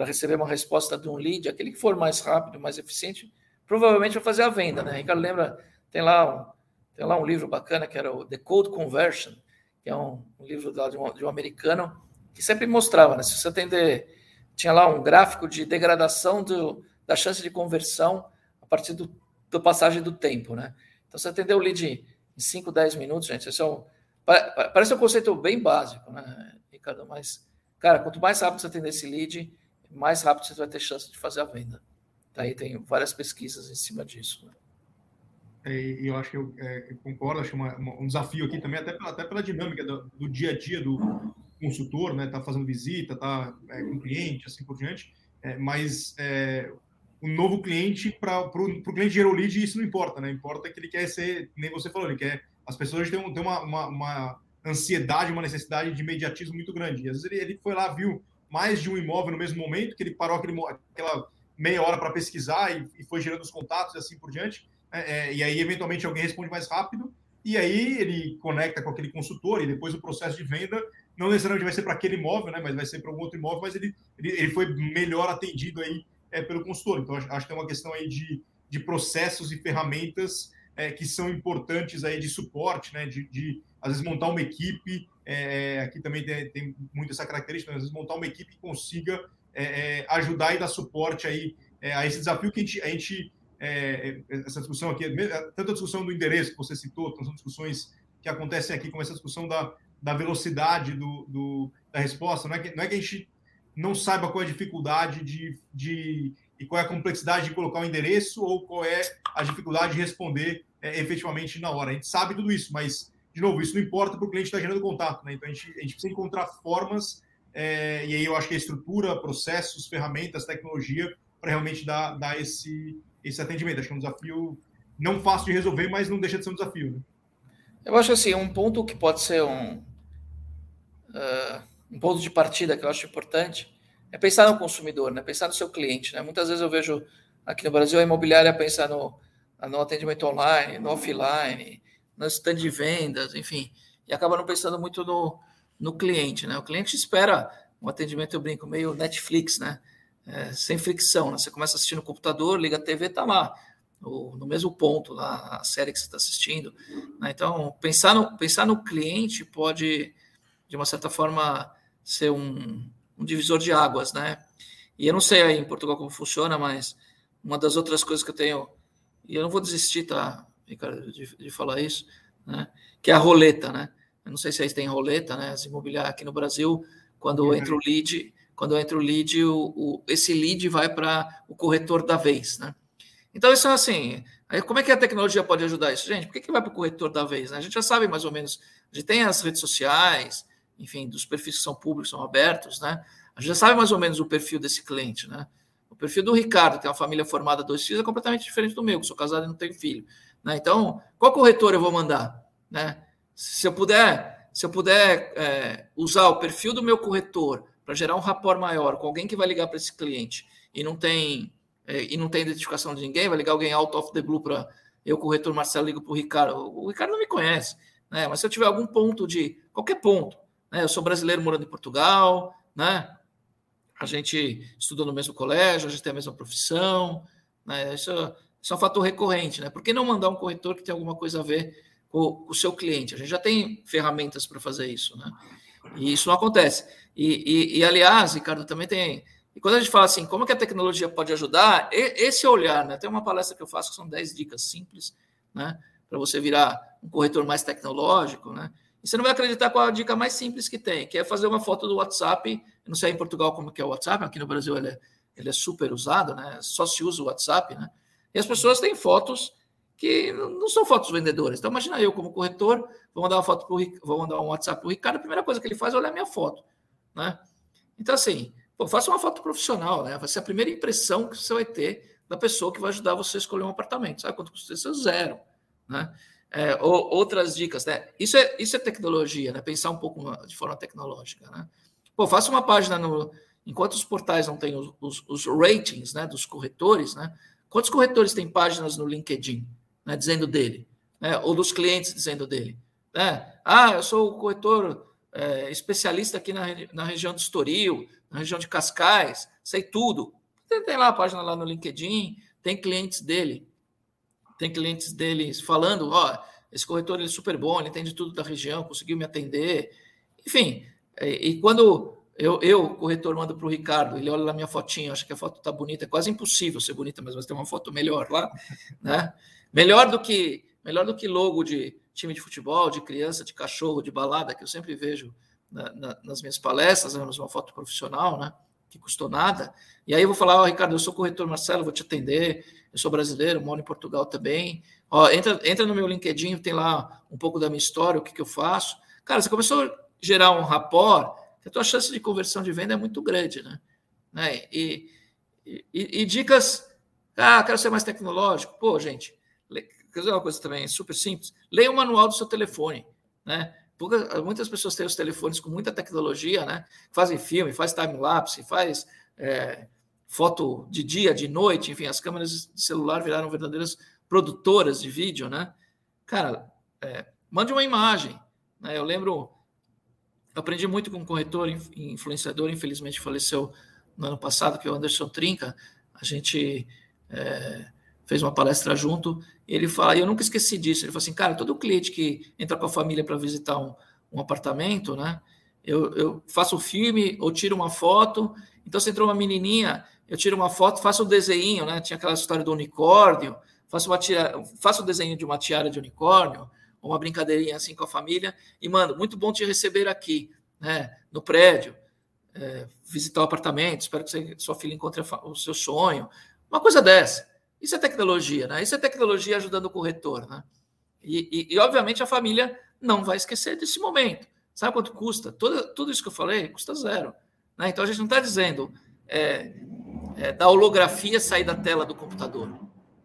receber uma resposta de um lead, aquele que for mais rápido, mais eficiente, provavelmente vai fazer a venda, né? Ricardo lembra, tem lá um, tem lá um livro bacana que era o The Code Conversion, que é um, um livro de um, de um, americano que sempre mostrava, né? Se você atender, tinha lá um gráfico de degradação do, da chance de conversão a partir do da passagem do tempo, né? Então, você atender o lead em 5, 10 minutos, gente, isso é um, parece um conceito bem básico, né, Ricardo? Mas, cara, quanto mais rápido você atender esse lead, mais rápido você vai ter chance de fazer a venda. Daí tem várias pesquisas em cima disso. Né? É, e eu acho que eu, é, eu concordo, acho que uma, uma, um desafio aqui também, até pela, até pela dinâmica do, do dia a dia do consultor, né? Tá fazendo visita, tá é, com cliente, assim por diante é, mas é, o novo cliente, para o cliente gerou lead, isso não importa, né? Importa que ele quer ser, nem você falou, ele quer. As pessoas têm, têm uma, uma, uma ansiedade, uma necessidade de imediatismo muito grande. E às vezes ele, ele foi lá, viu mais de um imóvel no mesmo momento, que ele parou aquele, aquela meia hora para pesquisar e, e, foi gerando os contatos e assim por diante. É, é, e aí, eventualmente, alguém responde mais rápido, e aí ele conecta com aquele consultor, e depois o processo de venda não necessariamente vai ser para aquele imóvel, né, mas vai ser para algum outro imóvel, mas ele, ele, ele foi melhor atendido aí é, pelo consultor. Então, acho, acho que é uma questão aí de, de processos e ferramentas é, que são importantes aí de suporte, né, de, de às vezes montar uma equipe, é, aqui também tem, tem muito essa característica, às vezes montar uma equipe que consiga é, é, ajudar e dar suporte aí é, a esse desafio que a gente, a gente é, essa discussão aqui, tanto a discussão do endereço que você citou, são discussões que acontecem aqui, como essa discussão da, da velocidade do, do, da resposta, não é, que, não é que a gente não saiba qual é a dificuldade de, de e qual é a complexidade de colocar o endereço ou qual é a dificuldade de responder é, efetivamente na hora. A gente sabe tudo isso, mas, de novo, isso não importa para o cliente estar tá gerando contato. Né? Então, a gente, a gente precisa encontrar formas, é, e aí eu acho que a estrutura, processos, ferramentas, tecnologia, para realmente dar, dar esse, esse atendimento. Acho que é um desafio não fácil de resolver, mas não deixa de ser um desafio. Né? Eu acho assim, um ponto que pode ser um, uh, um ponto de partida que eu acho importante é pensar no consumidor, né? pensar no seu cliente. Né? Muitas vezes eu vejo aqui no Brasil a imobiliária pensar no, no atendimento online, no offline, no stand de vendas, enfim, e acaba não pensando muito no, no cliente. Né? O cliente espera um atendimento, eu brinco, meio Netflix, né? é, sem fricção. Né? Você começa a assistir no computador, liga a TV, está lá, no, no, mesmo ponto, lá, a série que você está assistindo. Né? Então, pensar no, pensar no cliente pode, de uma certa forma, ser um, um divisor de águas. Né? E eu não sei aí em Portugal como funciona, mas uma das outras coisas que eu tenho, e eu não vou desistir, tá, Ricardo, de, de falar isso, né? que é a roleta. Né? Eu não sei se aí tem roleta, né? As imobiliárias aqui no Brasil, quando uhum. entra o lead, quando entra o lead, o, o esse lead vai para o corretor da vez, né? Então, isso é assim. Aí, como é que a tecnologia pode ajudar isso? Gente, por que, que vai para o corretor da vez? Né? A gente já sabe mais ou menos. A gente tem as redes sociais, enfim, dos perfis que são públicos, são abertos, né? A gente já sabe mais ou menos o perfil desse cliente, né? O perfil do Ricardo, que tem uma família formada dois filhos, é completamente diferente do meu, que sou casado e não tenho filho. Né? Então, qual corretor eu vou mandar? Né? Se eu puder, se eu puder é, usar o perfil do meu corretor para gerar um rapport maior com alguém que vai ligar para esse cliente e não tem é, e não tem identificação de ninguém, vai ligar alguém out of the blue para eu, corretor Marcelo, ligo para o Ricardo. O Ricardo não me conhece, né? Mas se eu tiver algum ponto de qualquer ponto, né? Eu sou brasileiro morando em Portugal, né? A gente estudou no mesmo colégio, a gente tem a mesma profissão, né? Isso, isso é um fator recorrente, né? Por que não mandar um corretor que tem alguma coisa a ver com, o seu cliente? A gente já tem ferramentas para fazer isso, né? E isso não acontece. E, e, e, aliás, Ricardo, também tem. E quando a gente fala assim, como que a tecnologia pode ajudar, esse olhar, né? Tem uma palestra que eu faço que são 10 dicas simples, né? Para você virar um corretor mais tecnológico, né? E você não vai acreditar qual a dica mais simples que tem, que é fazer uma foto do WhatsApp. Eu não sei em Portugal como que é o WhatsApp, aqui no Brasil ele é, ele é super usado, né? Só se usa o WhatsApp, né? E as pessoas têm fotos que não são fotos vendedoras. Então, imagina eu, como corretor, vou mandar uma foto vou mandar um WhatsApp para o Ricardo, a primeira coisa que ele faz é olhar minha foto. Né? Então, assim, pô, faça uma foto profissional, né? Vai ser a primeira impressão que você vai ter da pessoa que vai ajudar você a escolher um apartamento. Sabe quanto custa isso? Zero. Né? É, ou, outras dicas, né? Isso é, isso é tecnologia, né? Pensar um pouco de forma tecnológica, né? Pô, faça uma página no. Enquanto os portais não têm os, os, os ratings né, dos corretores, né? Quantos corretores têm páginas no LinkedIn? né, dizendo dele, né, ou dos clientes dizendo dele. Né? Ah, eu sou o corretor é, especialista aqui na, na região do Estoril, na região de Cascais, sei tudo. Tem lá a página lá no LinkedIn, tem clientes dele, tem clientes deles falando, ó, esse corretor ele é super bom, ele entende tudo da região, conseguiu me atender. Enfim, e, é, e quando eu, eu, corretor, mando para o Ricardo, ele olha na minha fotinha, acha que a foto está bonita, é quase impossível ser bonita, mas ter uma foto melhor lá, né? Melhor do que melhor do que logo de time de futebol, de criança, de cachorro, de balada, que eu sempre vejo na, na, nas minhas palestras, né, uma foto profissional, né? Que custou nada. E aí eu vou falar, ó, oh, Ricardo, eu sou corretor Marcelo, vou te atender. Eu sou brasileiro, moro em Portugal também. Ó, entra, entra no meu LinkedIn, tem lá um pouco da minha história, o que, que eu faço. Cara, você começou a gerar um rapport, a tua chance de conversão de venda é muito grande, né? né? E, E, e, dicas. Ah, quero ser mais tecnológico. Pô, gente, quer dizer uma coisa também super simples? Leia o manual do seu telefone, né? Muitas pessoas têm os telefones com muita tecnologia, né? Fazem filme, faz time-lapse, faz é, foto de dia, de noite, enfim, as câmeras de celular viraram verdadeiras produtoras de vídeo, né? Cara, é, mande uma imagem. Né? Eu lembro, aprendi muito com um corretor influenciador, infelizmente faleceu no ano passado, que é o Anderson Trinca. A gente é, fez uma palestra junto. ele fala, e eu nunca esqueci disso. Ele falou assim, cara, todo cliente que entra com a família para visitar um, um apartamento, né? Eu, eu faço o filme ou tiro uma foto. Então, se entrou uma menininha, eu tiro uma foto, faço um desenho, né? Tinha aquela história do unicórnio, faço, uma tia, faço o desenho de uma tiara de unicórnio, uma brincadeirinha assim com a família, e mando, muito bom te receber aqui, né? No prédio, é, visitar o apartamento, espero que você, sua filha encontre o seu sonho. Uma coisa dessa. Isso é tecnologia, né? Isso é tecnologia ajudando o corretor, né? E, e, e obviamente a família não vai esquecer desse momento. Sabe quanto custa? Tudo, tudo isso que eu falei custa zero. Né? Então a gente não está dizendo é, é, da holografia sair da tela do computador.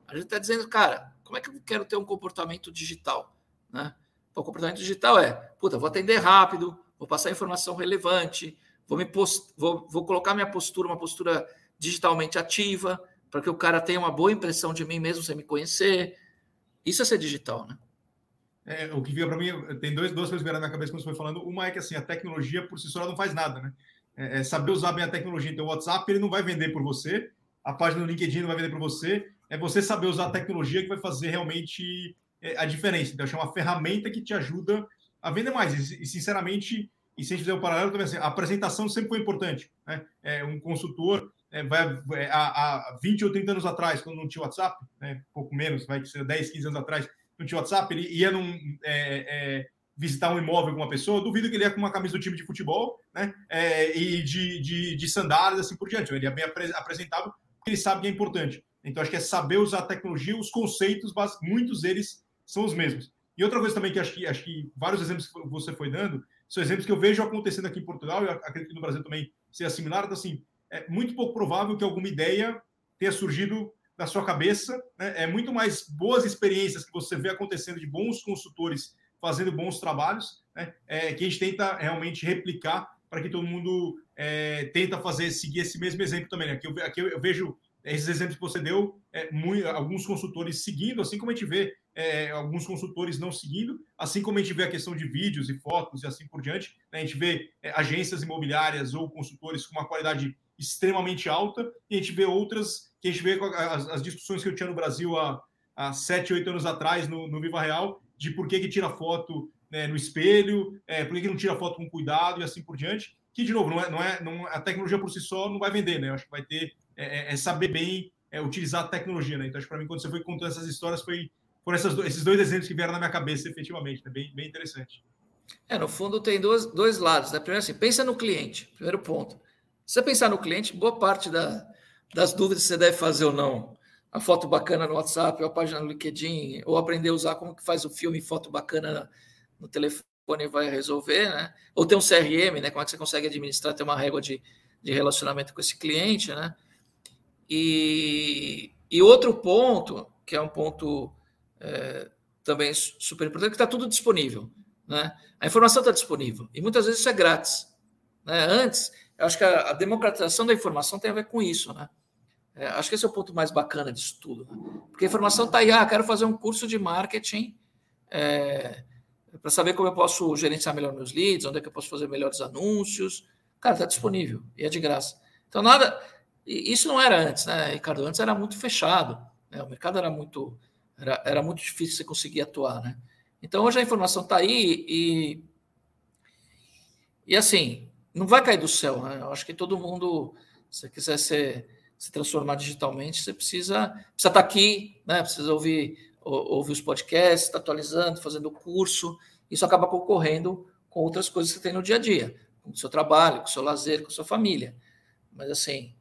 A gente está dizendo, cara, como é que eu quero ter um comportamento digital? Né? o comportamento digital é, puta, vou atender rápido, vou passar informação relevante, vou, me post, vou, vou colocar minha postura, uma postura digitalmente ativa, para que o cara tenha uma boa impressão de mim mesmo sem me conhecer. Isso é ser digital, né? É, o que fica para mim, tem dois, duas coisas vieram na cabeça quando você foi falando. Uma é que assim, a tecnologia por si só não faz nada, né? É, é saber usar bem a tecnologia. Então, o WhatsApp ele não vai vender por você, a página do LinkedIn não vai vender por você. É você saber usar a tecnologia que vai fazer realmente é, a diferença. Então, é uma ferramenta que te ajuda a vender mais. E, sinceramente, e se a gente fizer o um paralelo também, assim, a apresentação sempre foi importante. Né? É, um consultor é, vai, é, há, há 20 ou 30 anos atrás, quando não tinha WhatsApp, né, pouco menos, vai ser 10, 15 anos atrás, não tinha WhatsApp, ele ia num, é, é, visitar um imóvel com uma pessoa, duvido que ele ia com uma camisa do time de futebol, né, é, e de, de, de, sandálias, assim por diante. Ele é bem apresentável, porque ele sabe que é importante. Então, acho que é saber usar a tecnologia, os conceitos, muitos deles são os mesmos. E outra coisa também que acho que, acho que vários exemplos que você foi dando, são exemplos que eu vejo acontecendo aqui em Portugal, e acredito que no Brasil também seja similar, então, assim, é muito pouco provável que alguma ideia tenha surgido da sua cabeça. Né? É muito mais boas experiências que você vê acontecendo de bons consultores fazendo bons trabalhos, né? é, que a gente tenta realmente replicar para que todo mundo é, tenta fazer seguir esse mesmo exemplo também. Né? Aqui, eu, aqui eu vejo esses exemplos que você deu, é, muito, alguns consultores seguindo, assim como a gente vê é, alguns consultores não seguindo, assim como a gente vê a questão de vídeos e fotos e assim por diante. Né? A gente vê é, agências imobiliárias ou consultores com uma qualidade extremamente alta, e a gente vê outras, que a gente vê as, as discussões que eu tinha no Brasil há, há 7, 8 anos atrás, no, no Viva Real, de por que, que tira foto né, no espelho, é, por que, que não tira foto com cuidado e assim por diante. Que, de novo, não é, não é, não, a tecnologia por si só não vai vender, né? Eu acho que vai ter é, é, é saber bem é, utilizar a tecnologia, né? Então, acho que para mim, quando você foi contando essas histórias, foi por essas, esses dois exemplos que vieram na minha cabeça, efetivamente, né? bem, bem interessante. É, no fundo, tem dois, dois lados. Né? Primeiro, assim, pensa no cliente, primeiro ponto. Se você pensar no cliente, boa parte da, das dúvidas que você deve fazer ou não, a foto bacana no WhatsApp, ou a página no LinkedIn, ou aprender a usar como que faz o filme foto bacana no telefone vai resolver, né? Ou ter um CRM, né? Como é que você consegue administrar, ter uma régua de, de relacionamento com esse cliente, né? E, e outro ponto, que é um ponto é, também super importante, que está tudo disponível, né? A informação está disponível e muitas vezes isso é grátis. Né? Antes, eu acho que a, a, democratização da informação tem a ver com isso, né? É, acho que esse é o ponto mais bacana disso tudo. Né? Porque a informação está aí, ah, quero fazer um curso de marketing é, para saber como eu posso gerenciar melhor meus leads, onde é que eu posso fazer melhores anúncios. Cara, está disponível e é de graça. Então, nada. Isso não era antes, né, Ricardo? Antes era muito fechado. Né? O mercado era muito, era, era muito difícil você conseguir atuar, né? Então, hoje a informação está aí e. E assim, não vai cair do céu, né? Eu acho que todo mundo, se você quiser ser, se transformar digitalmente, você precisa, precisa estar tá aqui, né? Precisa ouvir, ouvir os podcasts, estar tá atualizando, fazendo curso. Isso acaba concorrendo com outras coisas que você tem no dia a dia, com o seu trabalho, com o seu lazer, com a sua família. Mas assim,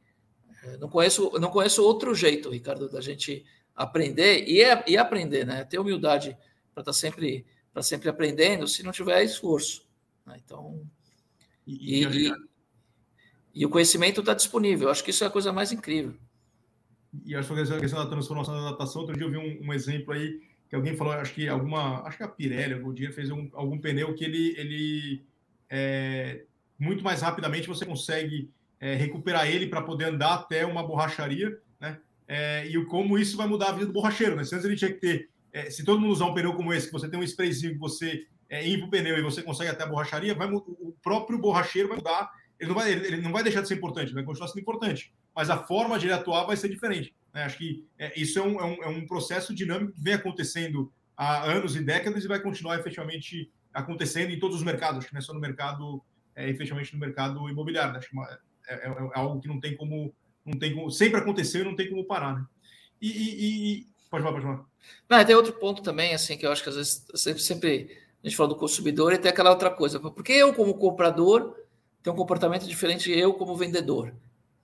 eh, não conheço, não conheço outro jeito, Ricardo, da gente aprender e, é, e aprender, né? Ter humildade para estar tá sempre, para sempre aprendendo, se não tiver esforço. Né? Então, e, e, e, e o conhecimento está disponível. Eu acho que isso é a coisa mais incrível. e acho que a questão da transformação da adaptação, outro dia eu vi um, um, exemplo aí que alguém falou, acho que alguma, acho que a Pirelli, algum dia fez um, algum pneu que ele, ele é, muito mais rapidamente você consegue é, recuperar ele para poder andar até uma borracharia, né? É, e como isso vai mudar a vida do borracheiro, né? Se antes ele tinha que ter, é, se todo mundo usar um pneu como esse, que você tem um sprayzinho que você é, ir para o pneu e você consegue até a borracharia, vai, o próprio borracheiro vai mudar. Ele não vai, ele não vai deixar de ser importante, vai continuar sendo importante, mas a forma de ele atuar vai ser diferente. Né? Acho que é, isso é um, é, um, é um processo dinâmico que vem acontecendo há anos e décadas e vai continuar efetivamente acontecendo em todos os mercados, acho que não é só no mercado, é, efetivamente no mercado imobiliário. Né? Acho que é, é, é, algo que não tem como, não tem como, sempre aconteceu e não tem como parar. Né? E, e, e, pode falar, pode falar. Não, tem outro ponto também, assim, que eu acho que às vezes sempre, sempre a gente fala do consumidor e tem aquela outra coisa. Porque eu, como comprador, tenho um comportamento diferente de eu, como vendedor.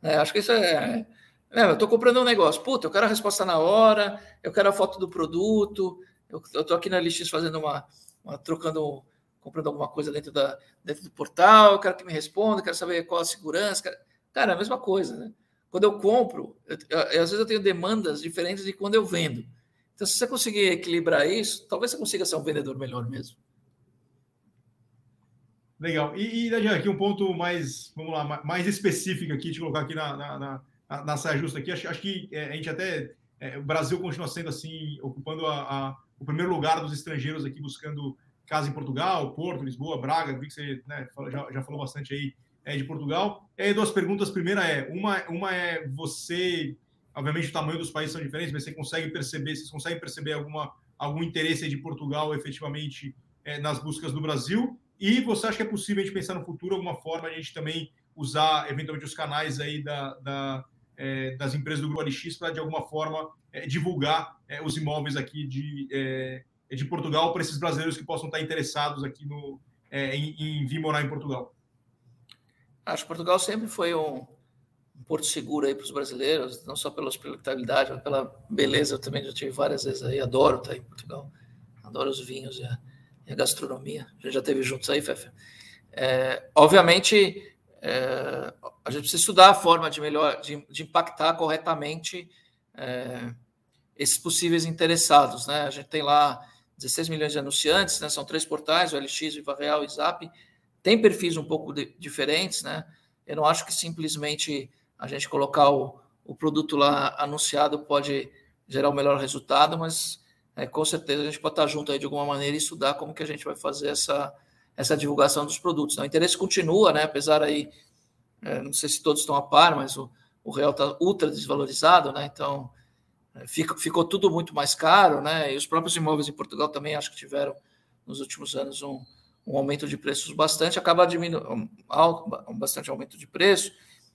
É, acho que isso é. é eu estou comprando um negócio. Puta, eu quero a resposta na hora, eu quero a foto do produto. Eu estou aqui na LX fazendo uma, uma, trocando, comprando alguma coisa dentro, da, dentro do portal, eu quero que me responda, quero saber qual a segurança. Cara, é a mesma coisa, né? Quando eu compro, eu, eu, às vezes eu tenho demandas diferentes de quando eu vendo. Então, se você conseguir equilibrar isso, talvez você consiga ser um vendedor melhor mesmo. Legal. E, e aqui um ponto mais, vamos lá, mais específico aqui, te colocar aqui na, na, na, na saia justa aqui. Acho, acho que é, a gente até. É, o Brasil continua sendo assim, ocupando a, a, o primeiro lugar dos estrangeiros aqui buscando casa em Portugal, Porto, Lisboa, Braga. Vi que você né, já, já falou bastante aí é, de Portugal. E aí, duas perguntas. Primeira é: uma, uma é você, obviamente, o tamanho dos países são diferentes, mas você consegue perceber, vocês conseguem perceber alguma, algum interesse de Portugal efetivamente é, nas buscas do Brasil? E você acha que é possível a gente pensar no futuro alguma forma a gente também usar eventualmente os canais aí da, da é, das empresas do Grupo LX para de alguma forma é, divulgar é, os imóveis aqui de, é, de Portugal para esses brasileiros que possam estar interessados aqui no, é, em, em, vir morar em Portugal? Acho que Portugal sempre foi um, um porto seguro aí para os brasileiros, não só pela hospitalidade, mas pela beleza. Eu também já tive várias vezes aí, adoro estar em Portugal, adoro os vinhos a, e a gastronomia. A gente já teve juntos aí, Fefe. É, obviamente, é, a gente precisa estudar a forma de melhor, de, de impactar corretamente é, esses possíveis interessados. Né? A gente tem lá 16 milhões de anunciantes, né? são três portais, o LX, Viva Real e Zap. Tem perfis um pouco de, diferentes, né? Eu não acho que simplesmente a gente colocar o, o produto lá anunciado pode gerar o melhor resultado, mas é, com certeza a gente pode estar junto aí de alguma maneira e estudar como que a gente vai fazer essa, essa divulgação dos produtos. Né? O interesse continua, né? apesar aí, é, não sei se todos estão a par, mas o, o real está ultra desvalorizado, né? então é, ficou tudo muito mais caro, né? e os próprios imóveis em Portugal também acho que tiveram nos últimos anos um, um aumento de preços bastante, acaba diminuindo, um, bastante aumento de preço,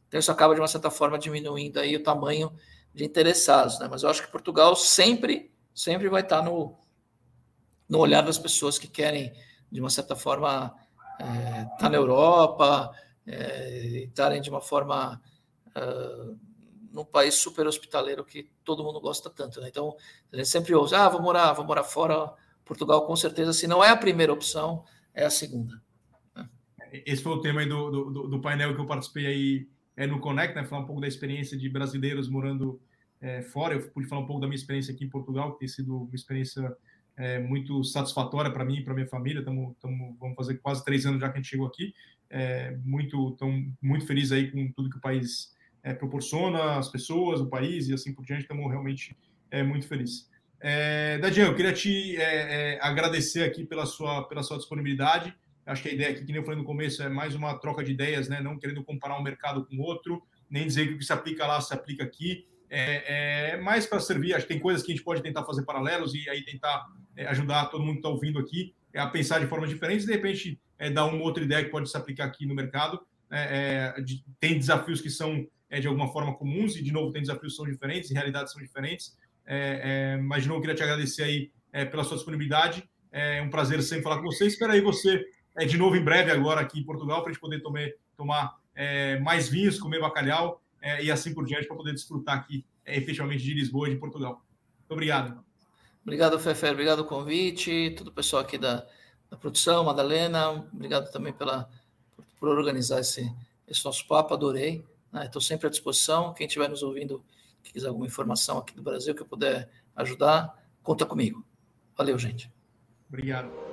então isso acaba de uma certa forma diminuindo aí o tamanho de interessados, né? mas eu acho que Portugal sempre sempre vai estar no, no olhar das pessoas que querem, de uma certa forma, é, estar tá na Europa, é, estarem de uma forma uh, num país super hospitaleiro que todo mundo gosta tanto. Né? Então, a gente sempre ouve, ah, vou morar, vou morar fora, Portugal, com certeza, se não é a primeira opção, é a segunda. Né? Esse foi o tema do, do, do, painel que eu participei aí é, no Connect, né? Falar um pouco da experiência de brasileiros morando é, fora. Eu pude falar um pouco da minha experiência aqui em Portugal, que tem sido uma experiência é, muito satisfatória para mim e para minha família. Tamo, tamo, vamos fazer quase três anos já que a gente chegou aqui. É, muito, tão, muito feliz aí com tudo que o país é, proporciona, as pessoas, o país e assim por diante. Estamos realmente é, muito felizes. É, eu queria te é, é, agradecer aqui pela sua, pela sua disponibilidade. Acho que a ideia aqui, que nem eu falei no começo, é mais uma troca de ideias, né? não querendo comparar um mercado com outro, nem dizer que o que se aplica lá se aplica aqui é, é mais para servir. Acho que tem coisas que a gente pode tentar fazer paralelos e aí tentar é, ajudar todo mundo que está ouvindo aqui a pensar de formas diferentes. De repente, é, dar uma outra ideia que pode se aplicar aqui no mercado. É, é, de, tem desafios que são é, de alguma forma comuns e, de novo, tem desafios que são diferentes, realidades são diferentes. mas, de novo, queria te agradecer aí pela sua disponibilidade. É um prazer sempre falar com você. Espero aí você de novo em breve agora aqui em Portugal para a gente poder tomar, tomar mais vinhos, comer bacalhau é, e assim por diante, para poder desfrutar aqui é, efetivamente de Lisboa e de Portugal. Muito obrigado. Obrigado, Fefer. Obrigado pelo convite. Todo o pessoal aqui da, da produção, Madalena. Obrigado também pela, por, organizar esse, esse nosso papo. Adorei. Estou né? sempre à disposição. Quem estiver nos ouvindo, quiser alguma informação aqui do Brasil que eu puder ajudar, conta comigo. Valeu, gente. Obrigado.